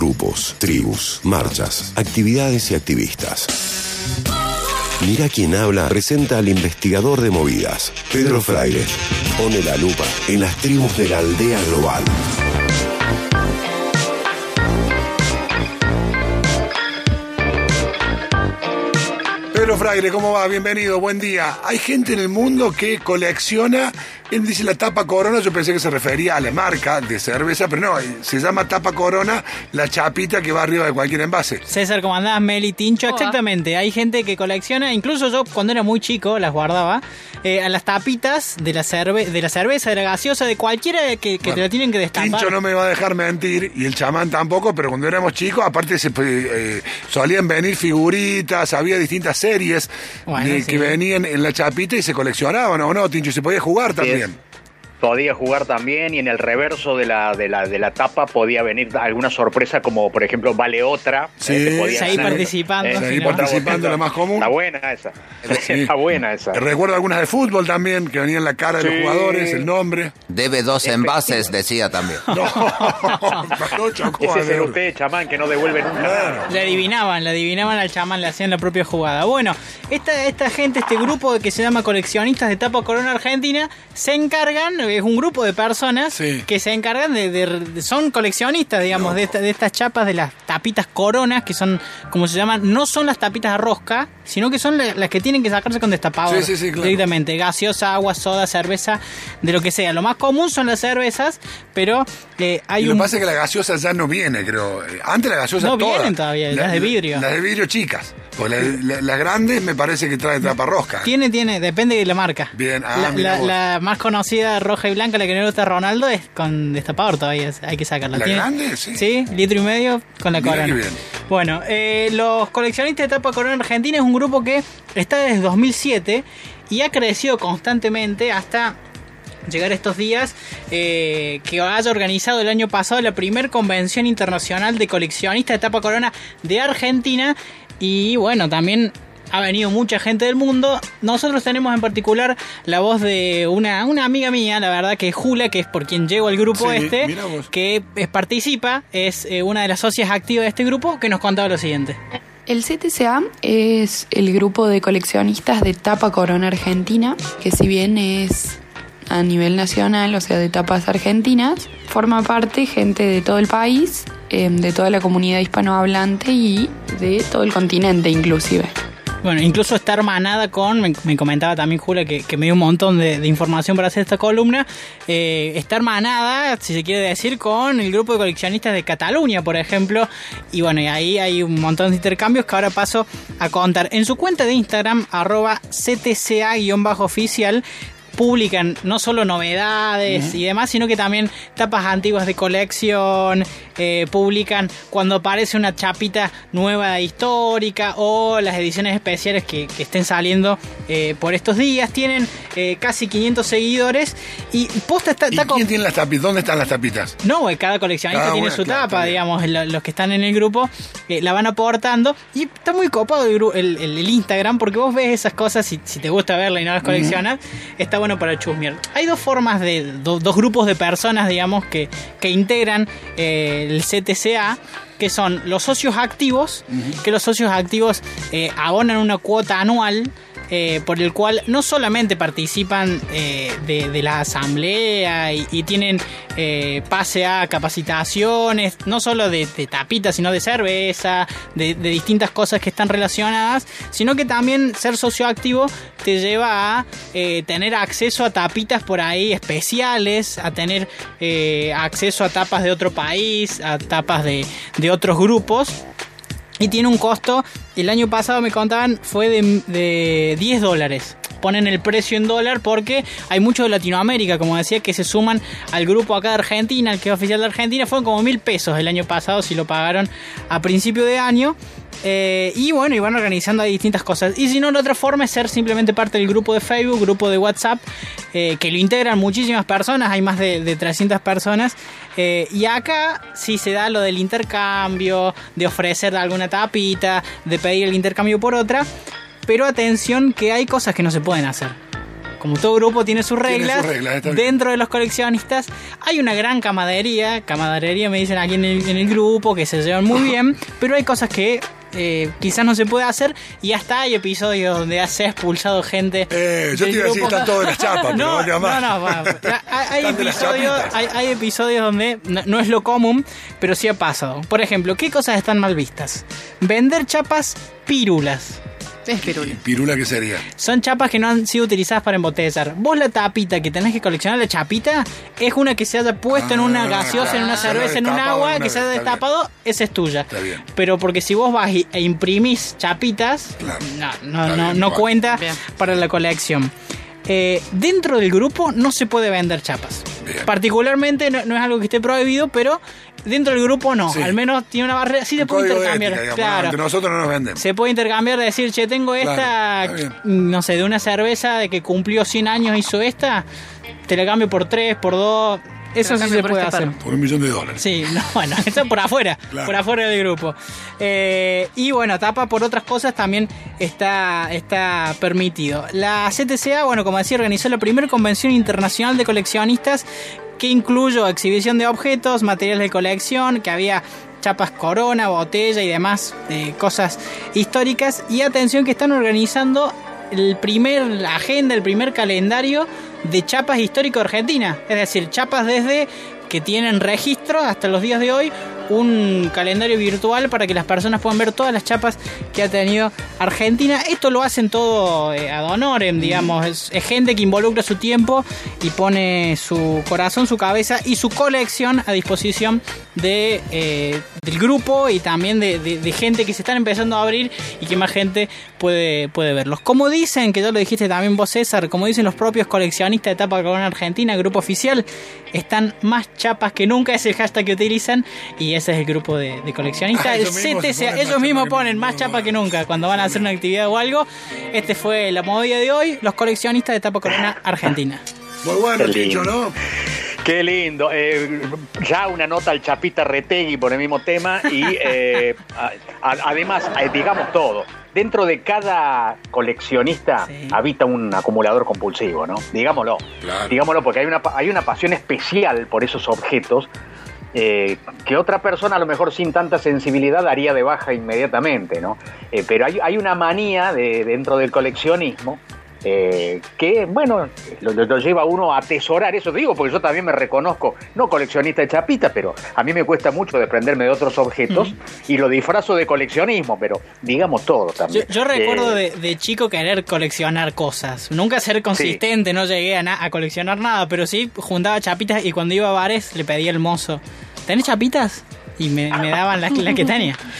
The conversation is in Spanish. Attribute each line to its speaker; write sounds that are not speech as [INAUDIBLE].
Speaker 1: grupos, tribus, marchas, actividades y activistas. Mira quién habla presenta al investigador de movidas, Pedro Fraile. Pone la lupa en las tribus de la aldea global.
Speaker 2: Fraile, ¿cómo va? Bienvenido, buen día. Hay gente en el mundo que colecciona, él dice la tapa corona, yo pensé que se refería a la marca de cerveza, pero no, se llama tapa corona la chapita que va arriba de cualquier envase.
Speaker 3: César, ¿cómo andás? Meli, Tincho, exactamente. Hay gente que colecciona, incluso yo cuando era muy chico las guardaba, eh, a las tapitas de la, cerve de la cerveza, de la gaseosa, de cualquiera que, que te la tienen que destapar.
Speaker 2: Tincho no me va a dejar mentir, y el chamán tampoco, pero cuando éramos chicos, aparte se, eh, solían venir figuritas, había distintas series
Speaker 3: Bueno,
Speaker 2: de-
Speaker 3: sí.
Speaker 2: que venían en la chapita y se coleccionaban, ¿o no, Tincho? Y se podía jugar también.
Speaker 4: Podía jugar también y en el reverso de la, de la, de la tapa podía venir alguna sorpresa como por ejemplo vale otra.
Speaker 2: Sí,
Speaker 4: eh, podía
Speaker 3: seguí
Speaker 4: ser,
Speaker 3: participando, si no.
Speaker 2: participando, la más común.
Speaker 4: Está buena esa.
Speaker 2: Sí. [LAUGHS]
Speaker 4: Está buena esa.
Speaker 2: Recuerdo algunas de fútbol también, que venían la cara de los jugadores, el nombre.
Speaker 5: Debe dos envases, decía también. [LAUGHS]
Speaker 2: No, pasó, chocó,
Speaker 4: Ese es usted, chamán, que no devuelve nunca.
Speaker 2: Claro.
Speaker 3: Le adivinaban, le adivinaban al chamán, le hacían la propia jugada. Bueno, esta, esta gente, este grupo que se llama Coleccionistas de Tapa Corona Argentina, se encargan, es un grupo de personas
Speaker 2: Sí.
Speaker 3: que se encargan de, de- de- son coleccionistas, digamos, de, esta- de estas chapas, de las tapitas coronas, que son, como se llaman, no son las tapitas a rosca, sino que son la- las que tienen que sacarse con destapador.
Speaker 2: Sí, sí, sí, claro.
Speaker 3: Directamente, gaseosa, agua, soda, cerveza, de lo que sea. Lo más común son las cervezas, pero eh, hay
Speaker 2: Y lo
Speaker 3: un...
Speaker 2: que pasa es que la gaseosa ya no viene, creo. Eh, Antes la gaseosa
Speaker 3: No
Speaker 2: toda.
Speaker 3: vienen todavía, las de vidrio.
Speaker 2: Las de vidrio chicas. Pues las la, las grandes me parece que trae tapa rosca.
Speaker 3: Tiene, tiene, depende de la marca.
Speaker 2: Bien, ah,
Speaker 3: la, la- la más conocida, roja y blanca, la que no le gusta a Ronaldo, es con destapador todavía, hay que sacarla.
Speaker 2: ¿La
Speaker 3: Tiene-
Speaker 2: grande? Sí.
Speaker 3: Sí, litro y medio con la
Speaker 2: Mirá
Speaker 3: corona.
Speaker 2: bien.
Speaker 3: Bueno, eh, los coleccionistas de tapa corona argentina es un grupo que está desde 2007 y ha crecido constantemente hasta llegar estos días eh, que haya organizado el año pasado la primer convención internacional de coleccionistas de tapa corona de Argentina y bueno también ha venido mucha gente del mundo. Nosotros tenemos en particular la voz de una, una amiga mía la verdad que es Jula que es por quien llego al grupo
Speaker 2: Sí,
Speaker 3: este que es- participa es eh, una de las socias activas de este grupo que nos contaba lo siguiente.
Speaker 6: El CTCA es el grupo de coleccionistas de tapa corona argentina, que si bien es a nivel nacional, o sea, de tapas argentinas, forma parte gente de todo el país, eh, de toda la comunidad hispanohablante y de todo el continente inclusive.
Speaker 3: Bueno, incluso está hermanada con, me, me comentaba también Julia que, me dio un montón de, de información para hacer esta columna, eh, está hermanada, si se quiere decir, con el grupo de coleccionistas de Cataluña, por ejemplo, y bueno, y ahí hay un montón de intercambios que ahora paso a contar. En su cuenta de Instagram, arroba ctca-oficial, publican no solo novedades y demás, sino que también tapas antiguas de colección, eh, publican cuando aparece una chapita nueva histórica o las ediciones especiales que, que estén saliendo eh, por estos días. Tienen eh, casi 500 seguidores y posta está,
Speaker 2: ¿Y
Speaker 3: está con-
Speaker 2: quién tiene las tapitas? ¿Dónde están las tapitas?
Speaker 3: no, cada coleccionista
Speaker 2: Cada
Speaker 3: tiene su
Speaker 2: claro,
Speaker 3: tapa, digamos, lo- los que están en el grupo la van aportando y está muy copado el, Instagram porque vos ves esas cosas y si te gusta verla y no las coleccionas, está bueno para chusmear. Hay dos formas de, do- dos grupos de personas, digamos, que, que integran eh, el CTCA que son los socios activos, que los socios activos eh, abonan una cuota anual eh, por el cual no solamente participan eh, de, la asamblea y, tienen eh, pase a capacitaciones, no solo de, tapitas, sino de cerveza, de, distintas cosas que están relacionadas, sino que también ser socio activo te lleva a eh, tener acceso a tapitas por ahí especiales, a tener acceso a tapas de otro país, a tapas de otros grupos. Y tiene un costo, el año pasado me contaban, fue de, de 10 dólares. Ponen el precio en dólar porque hay muchos de Latinoamérica, como decía, que se suman al grupo acá de Argentina, el que es oficial de Argentina. Fueron como mil pesos el año pasado si lo pagaron a principio de año. Eh, y bueno, y van organizando ahí distintas cosas. Y si no, la otra forma es ser simplemente parte del grupo de Facebook, grupo de WhatsApp, eh, que lo integran muchísimas personas, hay más de, de 300 personas. Eh, y acá sí se da lo del intercambio, de ofrecer alguna tapita, de pedir el intercambio por otra. Pero atención que hay cosas que no se pueden hacer. como todo grupo tiene sus reglas, dentro de los coleccionistas hay una gran camaradería, camaradería me dicen aquí en el, en el grupo, que se llevan muy bien, pero hay cosas que eh, quizás no se puede hacer y hasta hay episodios donde se ha expulsado gente.
Speaker 2: Eh, yo te iba a decir,
Speaker 3: grupo.
Speaker 2: están todas las chapas, pero [LAUGHS]
Speaker 3: no,
Speaker 2: vaya
Speaker 3: no,
Speaker 2: más.
Speaker 3: no, episodios, hay episodios donde no, no es lo común, pero sí ha pasado. Por ejemplo, ¿qué cosas están mal vistas? Vender chapas pírulas.
Speaker 6: Es pirula.
Speaker 2: ¿Pirula qué sería?
Speaker 3: Son chapas que no han sido utilizadas para embotellar. Vos la tapita que tenés que coleccionar, la chapita, es una que se haya puesto en una
Speaker 2: Ah,
Speaker 3: gaseosa, en una cerveza, en un agua,
Speaker 2: una
Speaker 3: que se haya destapado, esa es tuya.
Speaker 2: Está bien.
Speaker 3: Pero porque si vos vas e imprimís chapitas,
Speaker 2: Claro.
Speaker 3: no, no, no,
Speaker 2: bien,
Speaker 3: no cuenta
Speaker 6: Bien.
Speaker 3: para la colección. Eh, dentro del grupo no se puede vender chapas.
Speaker 2: Bien.
Speaker 3: Particularmente no, no es algo que esté prohibido, pero dentro del grupo no.
Speaker 2: Sí.
Speaker 3: Al menos tiene una barrera. Sí,
Speaker 2: Un
Speaker 3: puede intercambiar. claro.
Speaker 2: Entre nosotros no nos venden.
Speaker 3: Se puede intercambiar, de decir, che, tengo esta,
Speaker 2: Claro,
Speaker 3: no sé, de una cerveza de que cumplió 100 años, hizo esta, te la cambio por 3, por 2. Eso sí se puede
Speaker 6: este
Speaker 3: hacer.
Speaker 6: perro.
Speaker 2: Por un millón de dólares.
Speaker 3: Sí, no, bueno, [LAUGHS] eso por afuera,
Speaker 2: Claro.
Speaker 3: por afuera del grupo. Eh, y bueno, tapa por otras cosas también está, está permitido. La CTCA, bueno, como decía, organizó la primera convención internacional de coleccionistas que incluyó exhibición de objetos, materiales de colección, que había chapas corona, botella y demás eh, cosas históricas. Y atención que están organizando el primer la agenda, el primer calendario de chapas histórico Argentina. Es decir, chapas desde que tienen registro hasta los días de hoy, un calendario virtual para que las personas puedan ver todas las chapas que ha tenido Argentina. Esto lo hacen todo eh, ad honorem, digamos. Es, es gente que involucra su tiempo y pone su corazón, su cabeza y su colección a disposición de, eh, del grupo y también de, de- de gente que se están empezando a abrir y que más gente puede, puede verlos. Como dicen, que ya lo dijiste también vos César, como dicen los propios coleccionistas de Tapa Corona Argentina, grupo oficial, están más chapas que nunca, es el hashtag que utilizan y ese es el grupo de, de coleccionistas.
Speaker 2: Ah,
Speaker 3: el
Speaker 2: ellos mismos
Speaker 3: CTCA,
Speaker 2: ponen más
Speaker 3: ellos mismos
Speaker 2: chapa que
Speaker 3: ponen
Speaker 2: nunca.
Speaker 3: más chapa que nunca cuando van a hacer una actividad o algo. Este fue la movida de hoy, los coleccionistas de Tapa Corona Argentina.
Speaker 2: Muy bueno,
Speaker 4: lindo.
Speaker 2: ¿no?
Speaker 4: Qué lindo. Eh, ya una nota al Chapita Retegui por el mismo tema y eh, a- a- además, eh, digamos todo. Dentro de cada coleccionista
Speaker 3: Sí.
Speaker 4: habita un acumulador compulsivo, ¿no? Digámoslo.
Speaker 2: Claro.
Speaker 4: Digámoslo porque hay una, hay una pasión especial por esos objetos eh, que otra persona a lo mejor sin tanta sensibilidad daría de baja inmediatamente, ¿no? Eh, pero hay, hay una manía de, dentro del coleccionismo eh, que, bueno, lo, lleva uno a atesorar, eso digo, porque yo también me reconozco, no coleccionista de chapita, pero a mí me cuesta mucho desprenderme de otros objetos y lo disfrazo de coleccionismo, pero digamos todo también.
Speaker 3: yo recuerdo
Speaker 4: Eh,
Speaker 3: de, de chico querer coleccionar cosas. Nunca ser consistente, no llegué a, na- a coleccionar nada, pero sí juntaba chapitas y cuando iba a bares le pedía al mozo, ¿tenés chapitas? Y me, me daban las las que tenía. [LAUGHS]